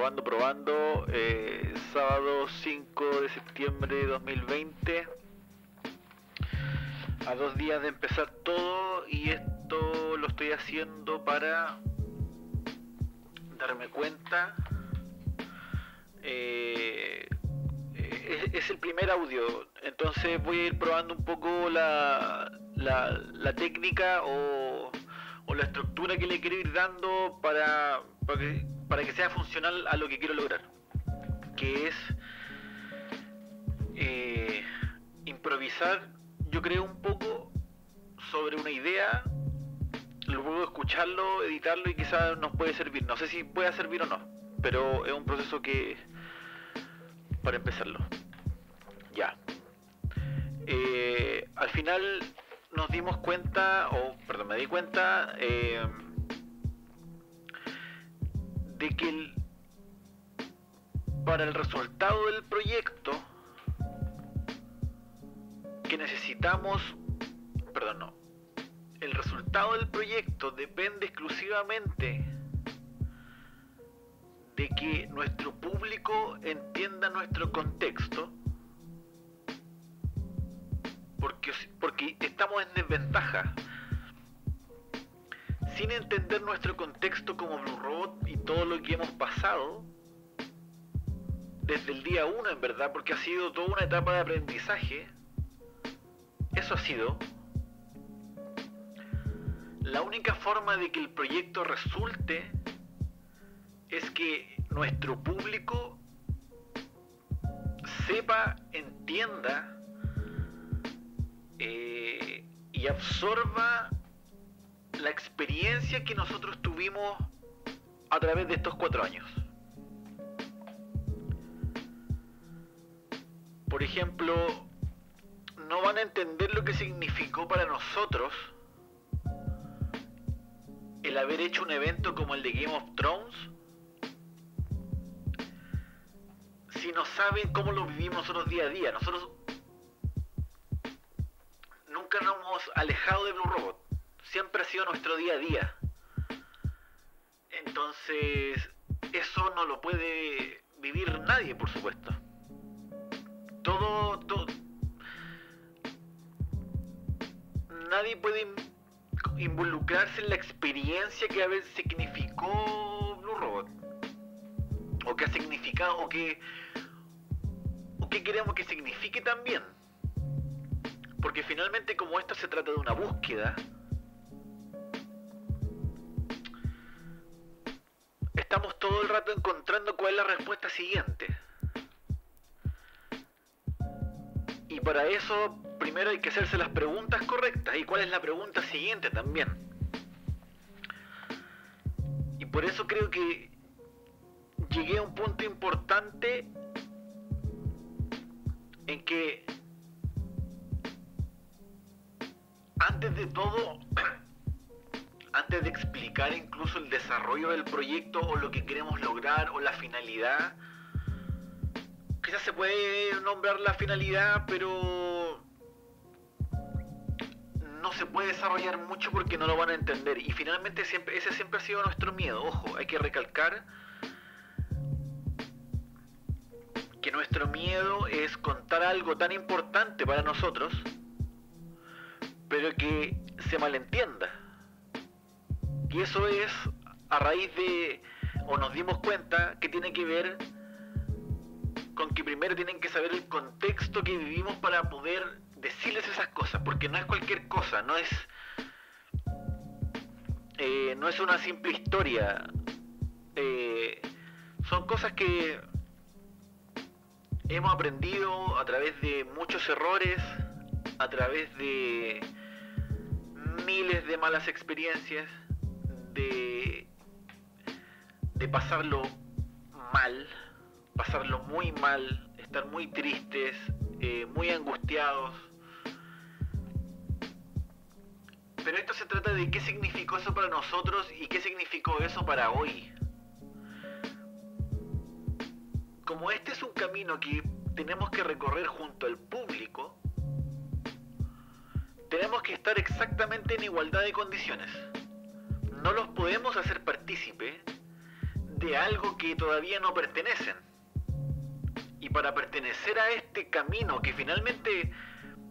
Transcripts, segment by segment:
probando, probando. Eh, sábado 5 de septiembre de 2020. A dos días de empezar todo y esto lo estoy haciendo para darme cuenta. Eh, es, el primer audio, entonces voy a ir probando un poco la, la, técnica o, o, la estructura que le quiero ir dando para, para que, para que sea funcional a lo que quiero lograr, que es eh, improvisar, yo creo un poco sobre una idea, luego escucharlo, editarlo y quizás nos puede servir. No sé si puede servir o no, pero es un proceso que para empezarlo. Ya. Eh, al final nos dimos cuenta, o perdón, me di cuenta eh, de que para el resultado del proyecto que necesitamos, perdón, no, el resultado del proyecto depende exclusivamente de que nuestro público entienda nuestro contexto, porque, porque estamos en desventaja sin entender nuestro contexto como Blue Robot y todo lo que hemos pasado, desde el día uno en verdad, porque ha sido toda una etapa de aprendizaje, eso ha sido, la única forma de que el proyecto resulte es que nuestro público sepa, entienda eh, y absorba la experiencia que nosotros tuvimos a través de estos cuatro años. Por ejemplo, no van a entender lo que significó para nosotros el haber hecho un evento como el de Game of Thrones si no saben cómo lo vivimos nosotros día a día. Nosotros nunca nos hemos alejado de Blue Robot siempre ha sido nuestro día a día. Entonces, eso no lo puede vivir nadie, por supuesto. Todo, todo nadie puede involucrarse en la experiencia que a veces significó Blue Robot. O que ha significado, o que, o que queremos que signifique también. Porque finalmente como esto se trata de una búsqueda, rato encontrando cuál es la respuesta siguiente. Y para eso primero hay que hacerse las preguntas correctas y cuál es la pregunta siguiente también. Y por eso creo que llegué a un punto importante en que antes de todo antes de explicar incluso el desarrollo del proyecto o lo que queremos lograr o la finalidad, quizás se puede nombrar la finalidad, pero no se puede desarrollar mucho porque no lo van a entender. Y finalmente siempre, ese siempre ha sido nuestro miedo. Ojo, hay que recalcar que nuestro miedo es contar algo tan importante para nosotros, pero que se malentienda. Y eso es a raíz de, o nos dimos cuenta, que tiene que ver con que primero tienen que saber el contexto que vivimos para poder decirles esas cosas, porque no es cualquier cosa, no es, eh, no es una simple historia, eh, son cosas que hemos aprendido a través de muchos errores, a través de miles de malas experiencias de, de pasarlo mal, pasarlo muy mal, estar muy tristes, eh, muy angustiados. Pero esto se trata de qué significó eso para nosotros y qué significó eso para hoy. Como este es un camino que tenemos que recorrer junto al público, tenemos que estar exactamente en igualdad de condiciones no los podemos hacer partícipe de algo que todavía no pertenecen. Y para pertenecer a este camino, que finalmente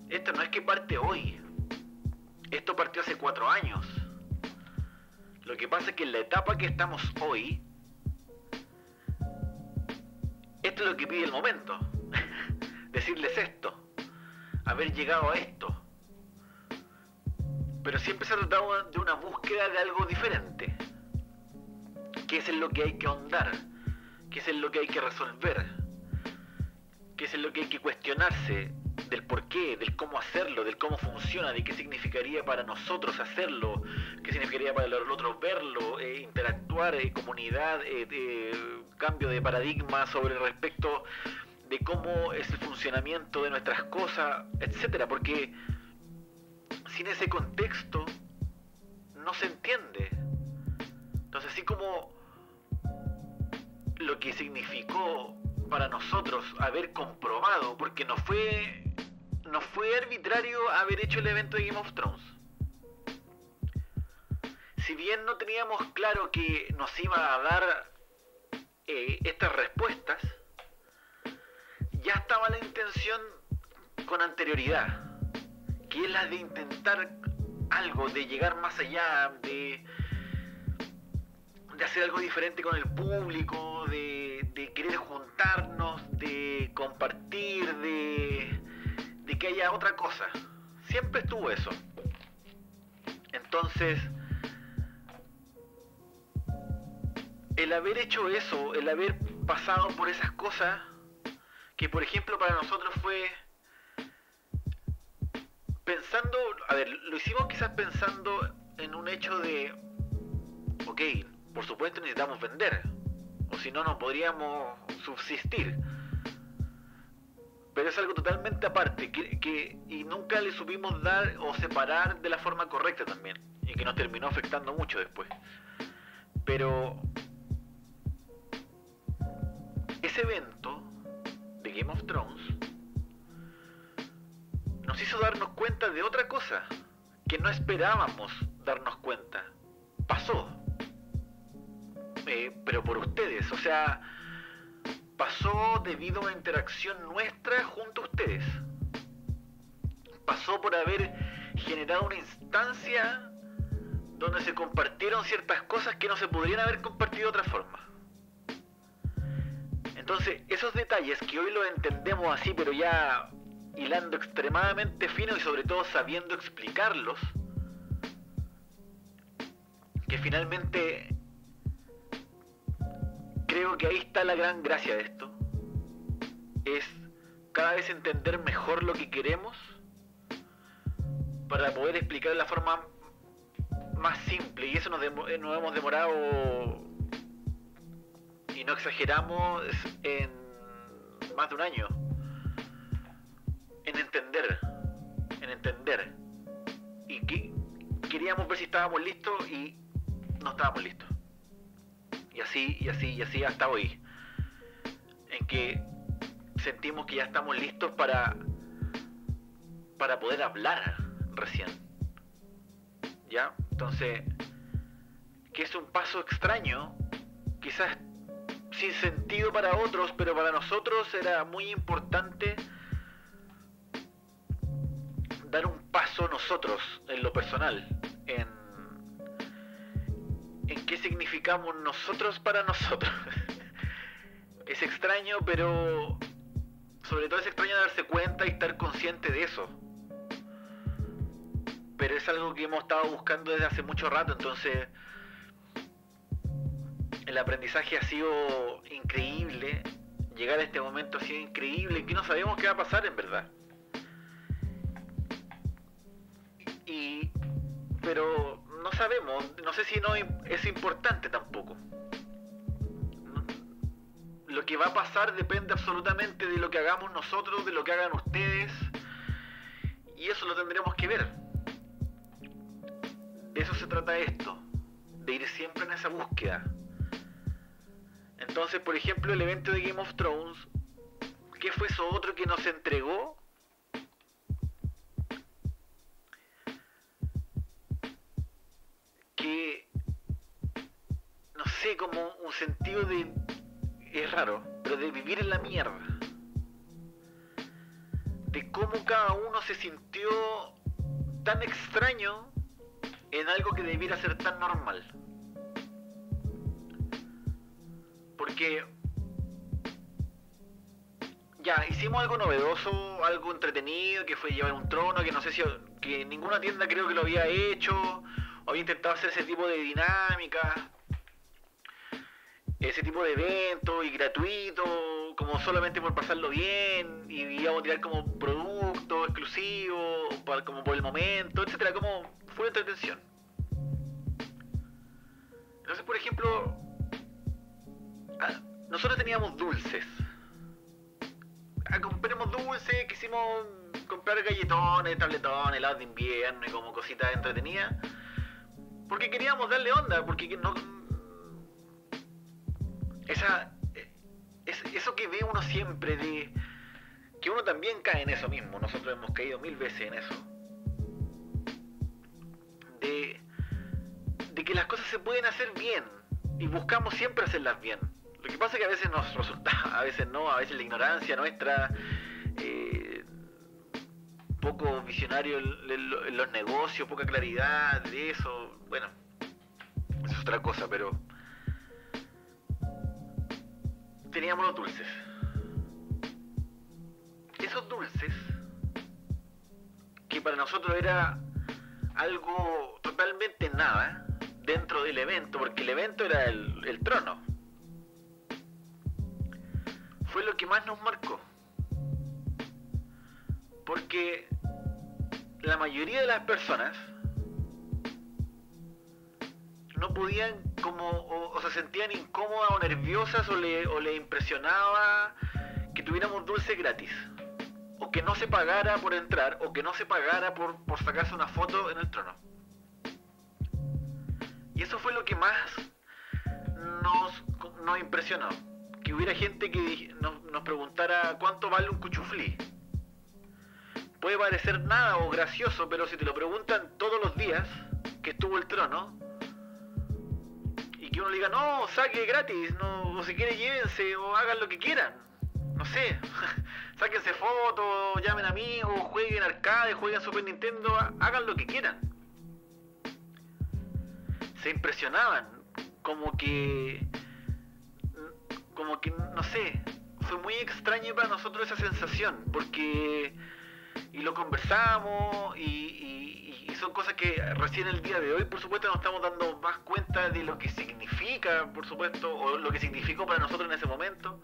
esto no es que parte hoy, esto partió hace cuatro años. Lo que pasa es que en la etapa que estamos hoy, esto es lo que pide el momento. Decirles esto, haber llegado a esto. Pero siempre se ha tratado de una búsqueda de algo diferente. ¿Qué es en lo que hay que ahondar? ¿Qué es en lo que hay que resolver? ¿Qué es en lo que hay que cuestionarse? del por qué, del cómo hacerlo, del cómo funciona, de qué significaría para nosotros hacerlo, qué significaría para los otros verlo, eh, interactuar, en comunidad, eh, cambio de paradigma sobre respecto de cómo es el funcionamiento de nuestras cosas, etcétera, porque sin ese contexto no se entiende. Entonces, así como lo que significó para nosotros haber comprobado, porque no fue no fue arbitrario haber hecho el evento de Game of Thrones. Si bien no teníamos claro que nos iba a dar eh, estas respuestas, ya estaba la intención con anterioridad, que es la de intentar algo, de llegar más allá, de, de hacer algo diferente con el público, de, de querer juntarnos, de compartir, de, de que haya otra cosa. Siempre estuvo eso. Entonces, el haber hecho eso, el haber pasado por esas cosas, que por ejemplo para nosotros fue pensando, a ver, lo hicimos quizás pensando en un hecho de, ok, por supuesto necesitamos vender, o si no, no podríamos subsistir pero es algo totalmente aparte que, y nunca le supimos dar o separar de la forma correcta también y que nos terminó afectando mucho después. Pero ese evento de Game of Thrones nos hizo darnos cuenta de otra cosa que no esperábamos darnos cuenta. Pasó. Eh, pero por ustedes, o sea, pasó debido a interacción nuestra junto a ustedes. Pasó por haber generado una instancia donde se compartieron ciertas cosas que no se podrían haber compartido de otra forma. Entonces, esos detalles que hoy los entendemos así, pero ya hilando extremadamente fino y sobre todo sabiendo explicarlos, que finalmente creo que ahí está la gran gracia de esto. Es cada vez entender mejor lo que queremos para poder explicar de la forma más simple. Y eso nos, eh, nos hemos demorado, y no exageramos, en más de un año. En entender. En entender. Y que queríamos ver si estábamos listos y no estábamos listos. Y así, y así, y así hasta hoy. En que sentimos que ya estamos listos para, para poder hablar recién. ¿Ya? Entonces, que es un paso extraño, quizás sin sentido para otros, pero para nosotros era muy importante dar un paso nosotros en lo personal, en en qué significamos nosotros para nosotros. es extraño, pero sobre todo es extraño darse cuenta y estar consciente de eso. Pero es algo que hemos estado buscando desde hace mucho rato, entonces el aprendizaje ha sido increíble. Llegar a este momento ha sido increíble, que no sabemos qué va a pasar en verdad. Y pero no sabemos, no sé si no es importante tampoco. Lo que va a pasar depende absolutamente de lo que hagamos nosotros, de lo que hagan ustedes, y eso lo tendremos que ver. De eso se trata esto, de ir siempre en esa búsqueda. Entonces, por ejemplo, el evento de Game of Thrones, ¿qué fue eso otro que nos entregó? Como un sentido de, es raro, pero de vivir en la mierda. De cómo cada uno se sintió tan extraño en algo que debiera ser tan normal. Porque ya, hicimos algo novedoso, algo entretenido, que fue llevar un trono, que no sé si que ninguna tienda creo que lo había hecho, o había intentado hacer ese tipo de dinámica, ese tipo de evento y gratuito, como solamente por pasarlo bien, y a tirar como producto exclusivo, como por el momento, etcétera, como fue entretención. Entonces, por ejemplo, ah, nosotros teníamos dulces. Ah, compremos dulces, quisimos comprar galletones, tabletones, helados de invierno y como cositas entretenidas. Porque queríamos darle onda, porque no. Esa. Es, eso que ve uno siempre de. Que uno también cae en eso mismo. Nosotros hemos caído mil veces en eso. De. De que las cosas se pueden hacer bien. Y buscamos siempre hacerlas bien. Lo que pasa es que a veces nos resulta, a veces no, a veces la ignorancia nuestra, eh, poco visionario en, los negocios, poca claridad de eso, bueno, eso es otra cosa, pero teníamos los dulces. Esos dulces, que para nosotros era algo totalmente nada dentro del evento, porque el evento era el trono fue lo que más nos marcó. Porque la mayoría de las personas no podían como o, se sentían incómodas o nerviosas o le, o le impresionaba que tuviéramos dulce gratis o que no se pagara por entrar o que no se pagara por, por sacarse una foto en el trono. Y eso fue lo que más nos, nos impresionó que hubiera gente que nos, preguntara cuánto vale un cuchuflí. Puede parecer nada o gracioso, pero si te lo preguntan todos los días que estuvo el trono, y uno diga, no, saque gratis, no, o si quiere llévense, o hagan lo que quieran. No sé, sáquense fotos, llamen amigos, jueguen arcade, jueguen Super Nintendo, hagan lo que quieran. Se impresionaban, como que como que, no sé, fue muy extraño para nosotros esa sensación, porque, y lo conversamos, y, y, son cosas que recién el día de hoy, por supuesto, nos estamos dando más cuenta de lo que significa, por supuesto, o lo que significó para nosotros en ese momento,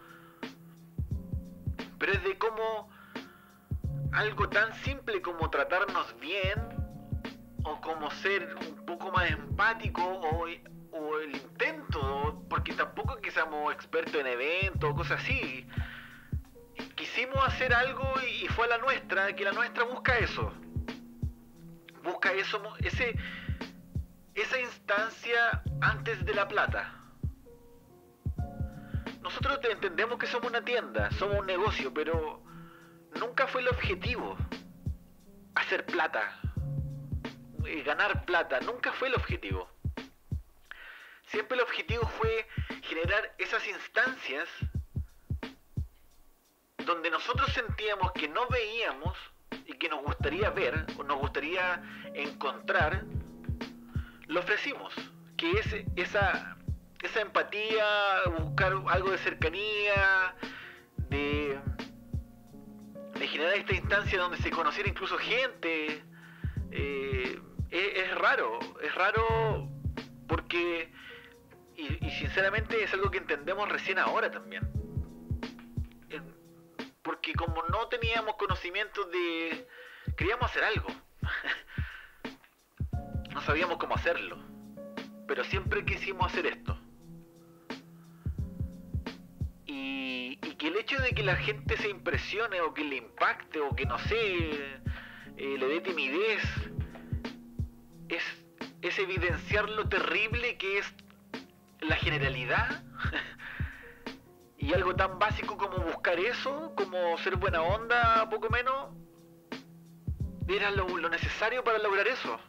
pero es de cómo algo tan simple como tratarnos bien, o como ser un poco más empático, o el intento, porque tampoco es que seamos expertos en eventos o cosas así. Quisimos hacer algo y fue la nuestra, que la nuestra busca eso. Busca eso, ese, esa instancia antes de la plata. Nosotros entendemos que somos una tienda, somos un negocio, pero nunca fue el objetivo hacer plata, eh, ganar plata, nunca fue el objetivo. Siempre el objetivo fue generar esas instancias donde nosotros sentíamos que no veíamos y que nos gustaría ver o nos gustaría encontrar, lo ofrecimos. Que es esa, esa empatía, buscar algo de cercanía, de, de generar esta instancia donde se conociera incluso gente, eh, es raro, es raro porque y, sinceramente es algo que entendemos recién ahora también. Porque como no teníamos conocimiento de... Queríamos hacer algo. sabíamos cómo hacerlo. Pero siempre quisimos hacer esto. Y, que el hecho de que la gente se impresione o que le impacte o que no sé, eh, le dé timidez, es, es evidenciar lo terrible que es la generalidad y algo tan básico como buscar eso, como ser buena onda, poco menos, era lo, necesario para lograr eso.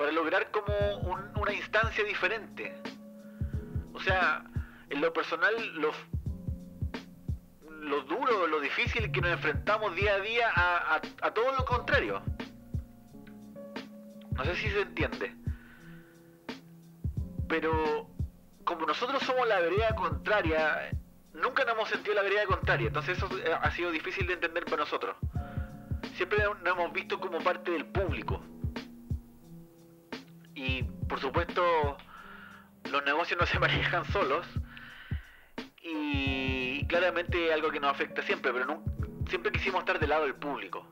Para lograr como una instancia diferente. O sea, en lo personal, lo, lo duro, lo difícil que nos enfrentamos día a día a, a todo lo contrario. No sé si se entiende. Pero como nosotros somos la vereda contraria, nunca nos hemos sentido la vereda contraria, entonces eso ha sido difícil de entender para nosotros. Siempre nos hemos visto como parte del público. Por supuesto, los negocios no se manejan solos. Y claramente algo que nos afecta siempre, pero no, siempre quisimos estar del lado del público.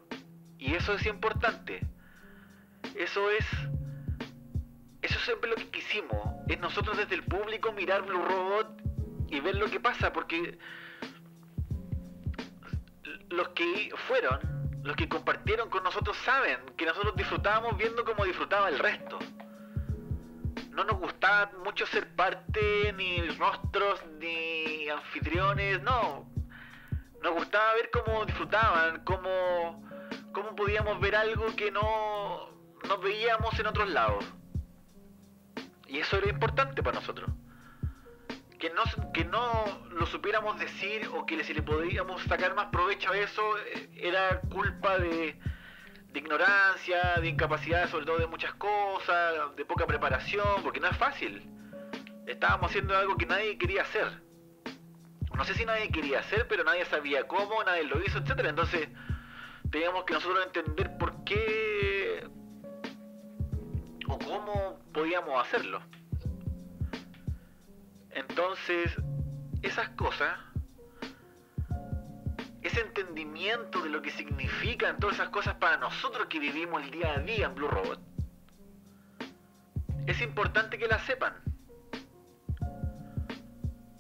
Y eso es importante. Eso es eso es siempre lo que quisimos, es nosotros desde el público mirar Blue Robot y ver lo que pasa, porque los que fueron, los que compartieron con nosotros saben que nosotros disfrutábamos viendo como disfrutaba el resto. No nos gustaba mucho ser parte, ni rostros, ni anfitriones, no. Nos gustaba ver cómo disfrutaban, cómo, cómo podíamos ver algo que no nos veíamos en otros lados. Y eso era importante para nosotros. Que no, que no lo supiéramos decir o que si le podíamos sacar más provecho a eso eh, era culpa de, ignorancia, de incapacidad sobre todo de muchas cosas, de poca preparación, porque no es fácil. Estábamos haciendo algo que nadie quería hacer. No sé si nadie quería hacer, pero nadie sabía cómo, nadie lo hizo, etc. Entonces teníamos que nosotros entender por qué o cómo podíamos hacerlo. Entonces, esas cosas, ese entendimiento de lo que significan todas esas cosas para nosotros que vivimos el día a día en Blue Robot, es importante que las sepan.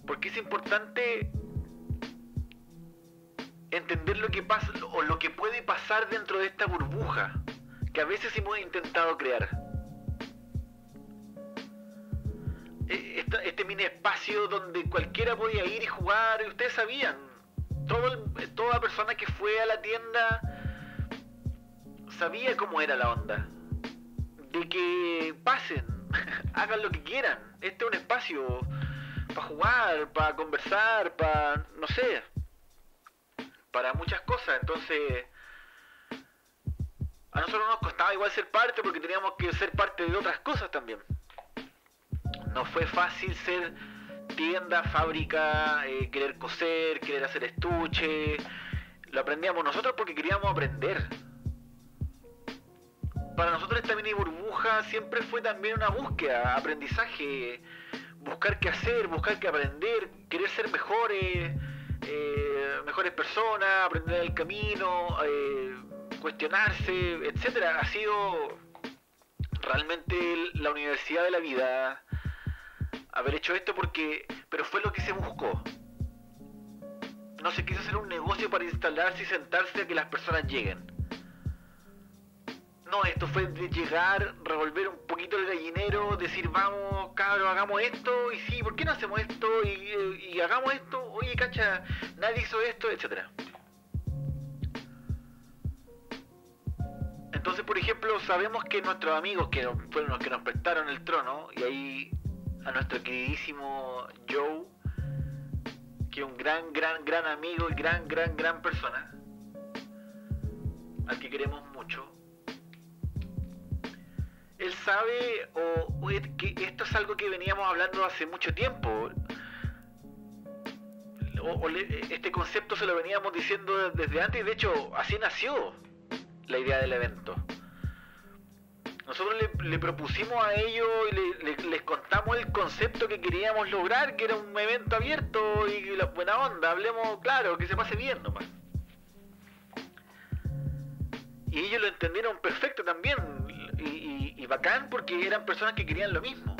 Porque es importante entender lo que pasa o lo que puede pasar dentro de esta burbuja que a veces hemos intentado crear. Eh, este mini espacio donde cualquiera podía ir y jugar, y ustedes sabían, toda persona que fue a la tienda sabía cómo era la onda. De que pasen, hagan lo que quieran. Este es un espacio para jugar, para conversar, para, no sé, para muchas cosas. Entonces, a nosotros nos costaba igual ser parte porque teníamos que ser parte de otras cosas también no fue fácil ser tienda, fábrica, eh, querer coser, querer hacer estuche. Lo aprendíamos nosotros porque queríamos aprender. Para nosotros esta mini burbuja siempre fue también una búsqueda, aprendizaje, buscar qué hacer, buscar qué aprender, querer ser mejores, eh, mejores personas, aprender el camino, eh, cuestionarse, etcétera. Ha sido realmente la universidad de la vida haber hecho esto porque, pero fue lo que se buscó. No se quiso hacer un negocio para instalarse y sentarse a que las personas lleguen. No, esto fue de llegar, revolver un poquito el gallinero, decir, vamos, cabros, hagamos esto, y sí, ¿por qué no hacemos esto? Y, hagamos esto, oye, cacha, nadie hizo esto, etcétera. Entonces, por ejemplo, sabemos que nuestros amigos que fueron los que nos prestaron el trono, y ahí a nuestro queridísimo Joe, que es un gran, gran, gran amigo y gran, gran, gran persona, al que queremos mucho. Él sabe o, que esto es algo que veníamos hablando hace mucho tiempo. este concepto se lo veníamos diciendo desde antes y de hecho así nació la idea del evento nosotros le, propusimos a ellos y les contamos el concepto que queríamos lograr, que era un evento abierto y la buena onda, hablemos claro, que se pase bien nomás. Y ellos lo entendieron perfecto también, y, bacán porque eran personas que querían lo mismo.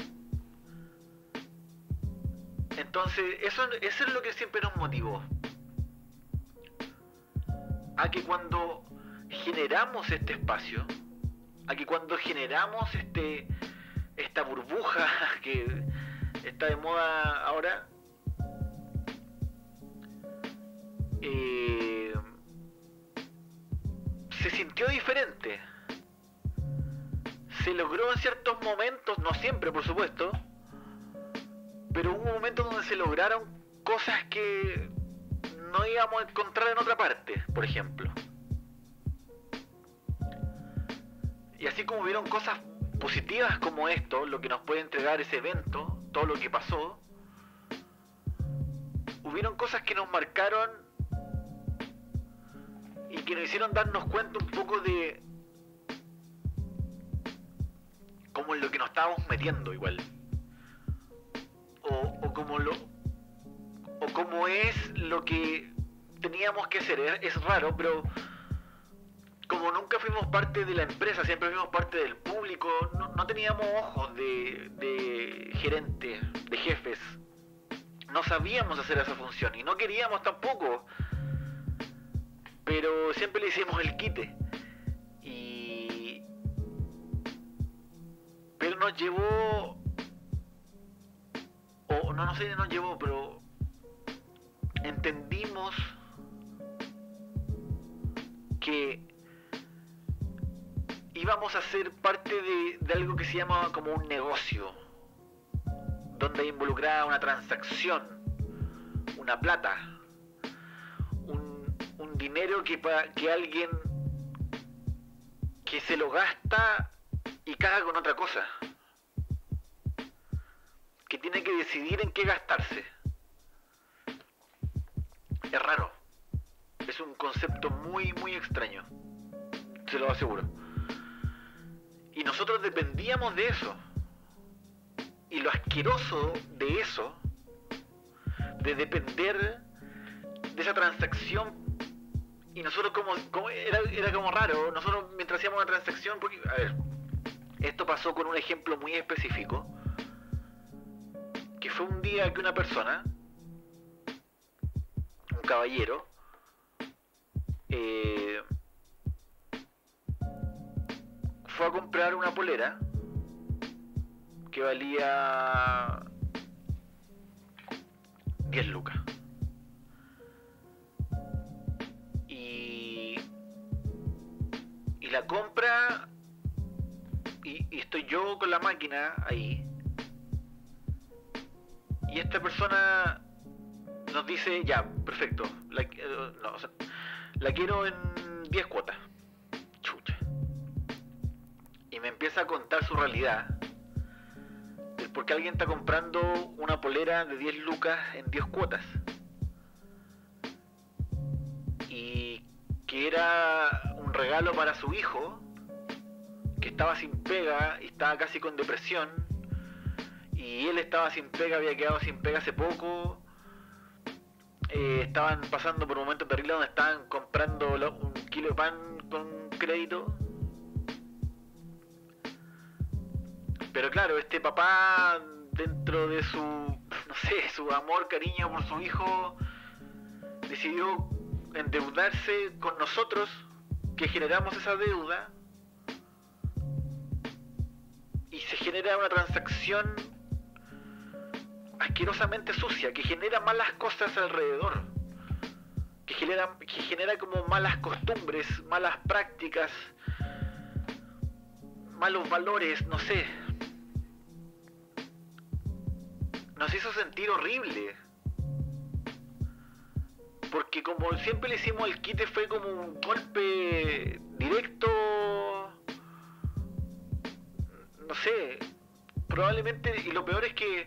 Entonces, eso, eso es lo que siempre nos motivó. A que cuando generamos este espacio, a que cuando generamos este esta burbuja que está de moda ahora, eh, se sintió diferente. se logró en ciertos momentos, no siempre por supuesto, pero hubo momentos donde se lograron cosas que no íbamos a encontrar en otra parte, por ejemplo. Y así como hubieron cosas positivas como esto, lo que nos puede entregar ese evento, todo lo que pasó, hubieron cosas que nos marcaron y que nos hicieron darnos cuenta un poco de cómo es lo que nos estábamos metiendo igual. O, o como lo o cómo es lo que teníamos que hacer. Es, es raro, pero como nunca fuimos parte de la empresa, siempre fuimos parte del público, no, teníamos ojos de, de gerentes, de jefes. No sabíamos hacer esa función y no queríamos tampoco. Pero siempre le hicimos el quite. Y... Pero nos llevó... O no, no sé si nos llevó, pero entendimos que íbamos a ser parte de, algo que se llama como un negocio, donde involucraba una transacción, una plata, un, un dinero que, que alguien que se lo gasta y caga con otra cosa, que tiene que decidir en qué gastarse. Es raro, es un concepto muy, muy extraño, se lo aseguro. Y nosotros dependíamos de eso. Y lo asqueroso de eso, de depender de esa transacción, y nosotros como, era, era, como raro, nosotros mientras hacíamos una transacción, porque, a ver, esto pasó con un ejemplo muy específico, que fue un día que una persona, un caballero, eh, fue a comprar una polera que valía 10 lucas. Y, y la compra y, estoy yo con la máquina ahí. Y esta persona nos dice, ya, perfecto, la, eh, la quiero en 10 cuotas y me empieza a contar su realidad. El por qué alguien está comprando una polera de 10 lucas en 10 cuotas. Y que era un regalo para su hijo, que estaba sin pega y estaba casi con depresión. Y él estaba sin pega, había quedado sin pega hace poco. Eh, estaban pasando por un momento terrible donde estaban comprando un kilo de pan con crédito Pero claro, este papá, dentro de su, no sé, su amor, cariño por su hijo, decidió endeudarse con nosotros, que generamos esa deuda, y se genera una transacción asquerosamente sucia, que genera malas cosas alrededor, que genera, que genera como malas costumbres, malas prácticas, malos valores, no sé, nos hizo sentir horrible. Porque como siempre le hicimos el quite fue como un golpe directo. No sé. Probablemente, y lo peor es que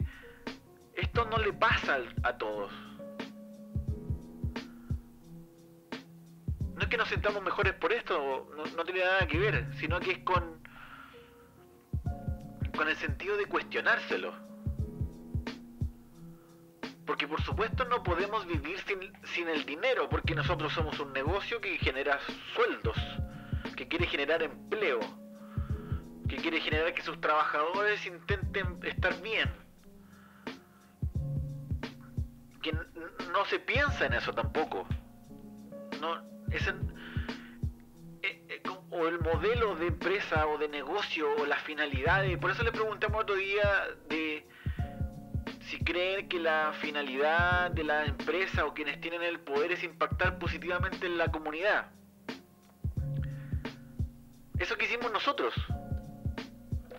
esto no le pasa a todos. No es que nos sentamos mejores por esto, no, no tiene nada que ver, sino que es con, con el sentido de cuestionárselo. Porque por supuesto no podemos vivir sin, el dinero, porque nosotros somos un negocio que genera sueldos, que quiere generar empleo, que quiere generar que sus trabajadores intenten estar bien. Que no se piensa en eso tampoco. No, es eh, eh, o el modelo de empresa o de negocio o las finalidades. Por eso le preguntamos otro día de si creen que la finalidad de la empresa o quienes tienen el poder es impactar positivamente en la comunidad. Eso que hicimos nosotros.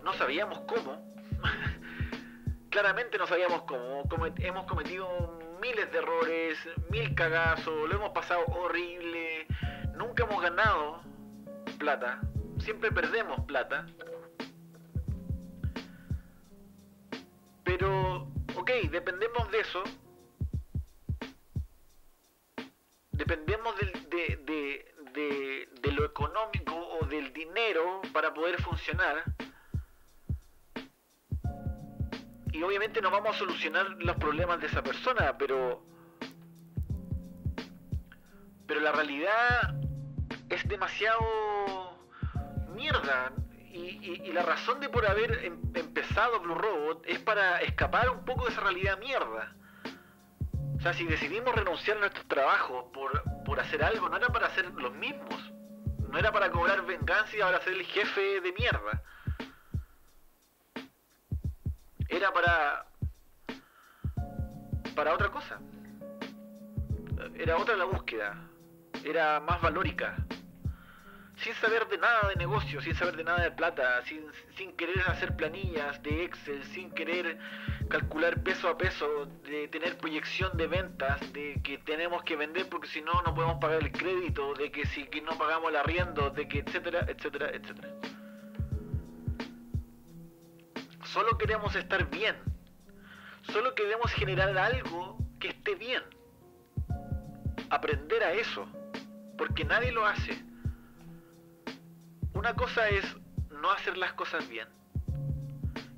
no sabíamos cómo. Claramente no sabíamos cómo. hemos cometido miles de errores, mil cagazos, lo hemos pasado horrible. Nunca hemos ganado plata. Siempre perdemos plata. Pero, dependemos de eso. Dependemos de, de, de lo económico o del dinero para poder funcionar. Y obviamente no vamos a solucionar los problemas de esa persona, pero. Pero la realidad es demasiado mierda. Y, la razón de por haber em, empezado Blue Robot es para escapar un poco de esa realidad mierda. O sea, si decidimos renunciar a nuestro trabajo por, por hacer algo, no era para hacer los mismos. No era para cobrar venganza y para ser el jefe de mierda. Era para. para otra cosa. Era otra la búsqueda. Era más valórica sin saber de nada de negocio, sin saber de nada de plata, sin, sin querer hacer planillas de Excel, sin querer calcular peso a peso, de tener proyección de ventas, de que tenemos que vender porque si no no podemos pagar el crédito, de que si que no pagamos el arriendo, de que etcétera, etcétera, etcétera. Solo queremos estar bien. Solo queremos generar algo que esté bien. Aprender a eso. Porque nadie lo hace una cosa es no hacer las cosas bien.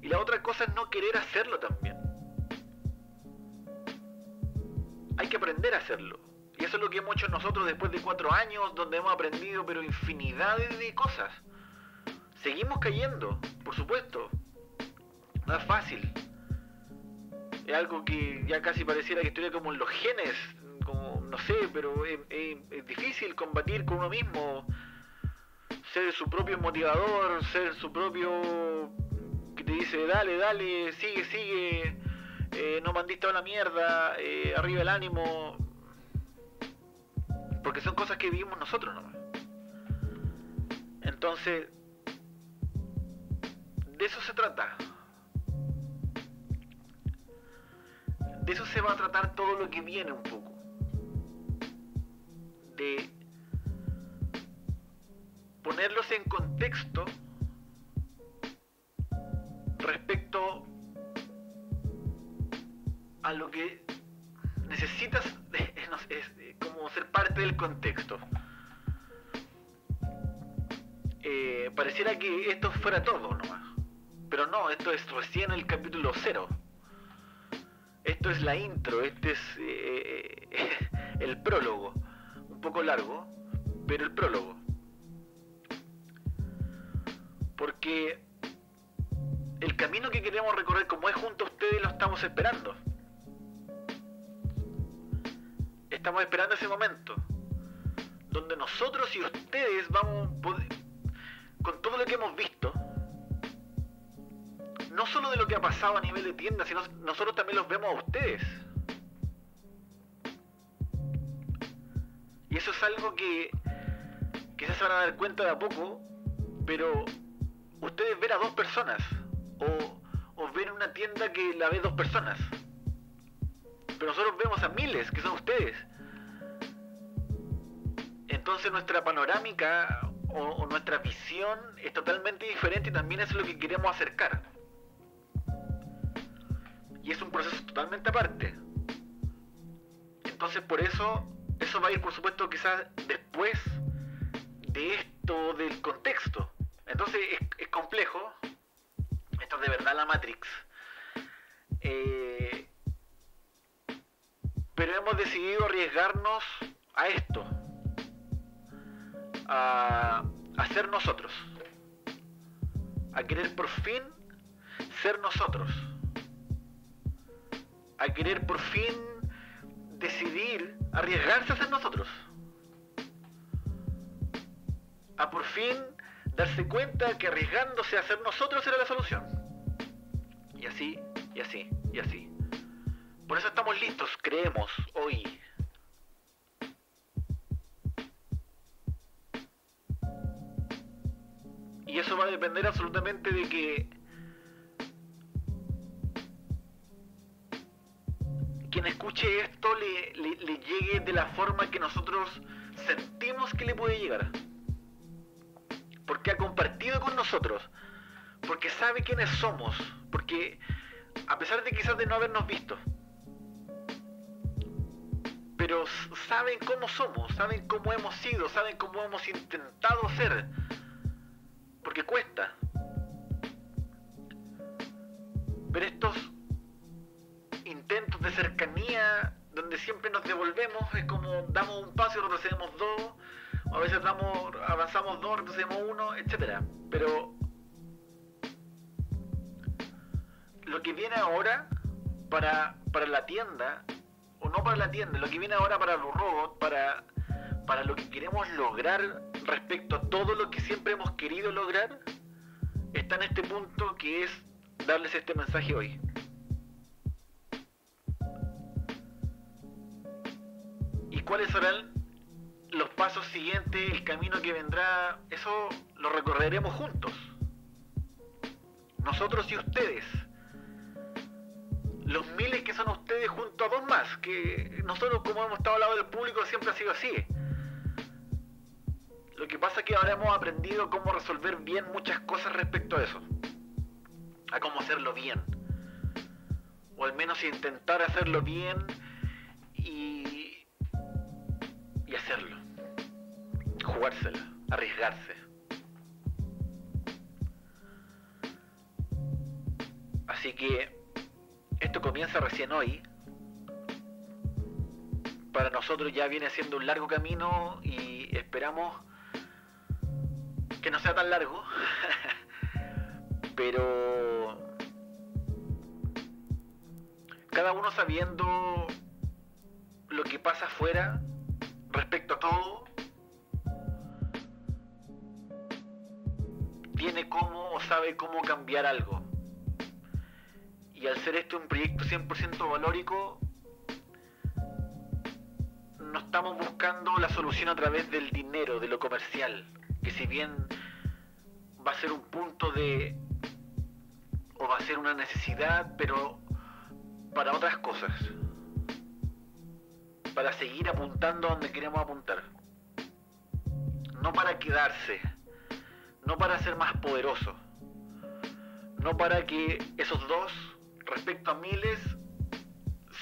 Y la otra cosa es no querer hacerlo también. Hay que aprender a hacerlo. Y eso es lo que hemos hecho nosotros después de cuatro años, donde hemos aprendido pero infinidades de cosas. Seguimos cayendo, por supuesto. No es fácil. Es algo que ya casi pareciera que estuviera como en los genes, como no sé, pero es, es difícil combatir con uno mismo ser su propio motivador, ser su propio que te dice, dale, dale, sigue, sigue, eh, no mandiste a la mierda, eh, arriba el ánimo. Porque son cosas que vivimos nosotros nomás. Entonces, de eso se trata. De eso se va a tratar todo lo que viene un poco. De ponerlos en contexto respecto a lo que necesitas es como ser parte del contexto. Eh, pareciera que esto fuera todo nomás. Pero no, esto es recién el capítulo cero. Esto es la intro, este es eh, el prólogo. Un poco largo, pero el prólogo. Porque el camino que queremos recorrer como es junto a ustedes lo estamos esperando. Estamos esperando ese momento donde nosotros y ustedes vamos con todo lo que hemos visto, no solo de lo que ha pasado a nivel de tienda, sino nosotros también los vemos a ustedes. Y eso es algo que quizás se van a dar cuenta de a poco, pero ustedes ven a dos personas o, o ven una tienda que la ve dos personas. Pero nosotros vemos a miles que son ustedes. Entonces nuestra panorámica o, nuestra visión es totalmente diferente y también es lo que queremos acercar. Y es un proceso totalmente aparte. Entonces por eso, eso va a ir por supuesto quizás después de esto del contexto. Entonces es, complejo. Esto es de verdad la Matrix. Eh, pero hemos decidido arriesgarnos a esto. A, a ser nosotros. A querer por fin ser nosotros. A querer por fin decidir arriesgarse a ser nosotros. A por fin darse cuenta que arriesgándose a ser nosotros era la solución. Y así, y así, y así. Por eso estamos listos, creemos, hoy. Y eso va a depender absolutamente de que quien escuche esto le, le, le llegue de la forma que nosotros sentimos que le puede llegar. Porque ha compartido con nosotros. Porque sabe quiénes somos. Porque a pesar de quizás de no habernos visto. Pero saben cómo somos, saben cómo hemos sido, saben cómo hemos intentado ser. Porque cuesta. Pero estos intentos de cercanía donde siempre nos devolvemos es como damos un paso y retrocedemos dos, a veces damos, avanzamos dos, retrocedemos uno, etcétera. Pero lo que viene ahora para, para la tienda, o no para la tienda, lo que viene ahora para los robots, para, para lo que queremos lograr respecto a todo lo que siempre hemos querido lograr, está en este punto que es darles este mensaje hoy. ¿Y cuáles serán los pasos siguientes, el camino que vendrá? Eso lo recorreremos juntos. Nosotros y ustedes los miles que son ustedes junto a dos más, que nosotros como hemos estado al lado del público siempre ha sido así. Lo que pasa es que ahora hemos aprendido cómo resolver bien muchas cosas respecto a eso. A cómo hacerlo bien. O al menos intentar hacerlo bien y, y hacerlo. Jugársela, arriesgarse. Así que esto comienza recién hoy. Para nosotros ya viene siendo un largo camino y esperamos que no sea tan largo. Pero cada uno sabiendo lo que pasa afuera respecto a todo, tiene cómo o sabe cómo cambiar algo. Y al ser este un proyecto 100% valórico, no estamos buscando la solución a través del dinero, de lo comercial, que si bien va a ser un punto de... o va a ser una necesidad, pero para otras cosas. Para seguir apuntando a donde queremos apuntar. No para quedarse, no para ser más poderoso, no para que esos dos respecto a miles,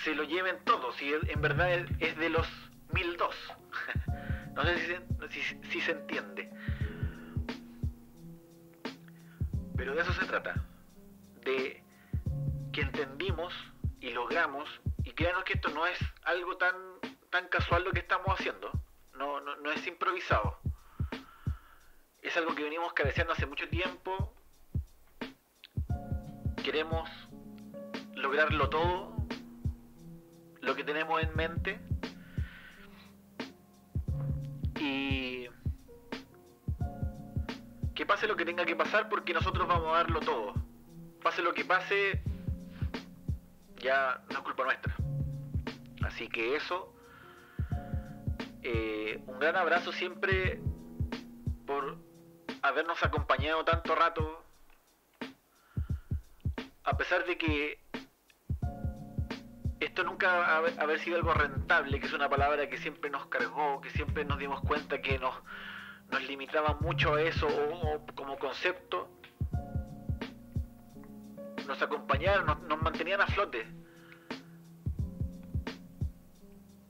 se lo lleven todos, y en verdad es de los mil dos. no sé si se, entiende. Pero de eso se trata, de que entendimos y logramos, y créanos que esto no es algo tan, tan casual lo que estamos haciendo, no, no, no es improvisado. Es algo que venimos cabeceando hace mucho tiempo. Queremos lograrlo todo, lo que tenemos en mente. Y que pase lo que tenga que pasar porque nosotros vamos a darlo todo. Pase lo que pase, ya no es culpa nuestra. Así que eso, eh, un gran abrazo siempre por habernos acompañado tanto rato. A pesar de que esto nunca haber sido algo rentable, que es una palabra que siempre nos cargó, que siempre nos dimos cuenta que nos, nos limitaba mucho a eso o, como concepto, nos acompañaron, nos, mantenían a flote.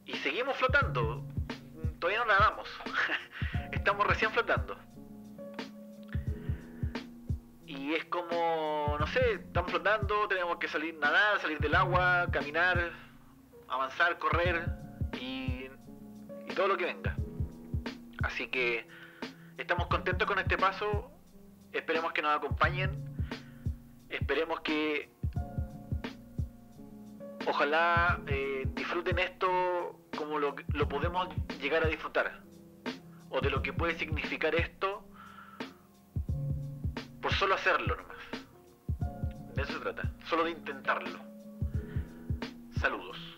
Y seguimos flotando, tenemos que salir, nadar, salir del agua, caminar, avanzar, correr y, y todo lo que venga. Así que estamos contentos con este paso, esperemos que nos acompañen, esperemos que ojalá eh, disfruten esto como lo, lo podemos llegar a disfrutar, o de lo que puede significar esto por solo hacerlo nomás. De eso se trata, solo de intentarlo. Saludos.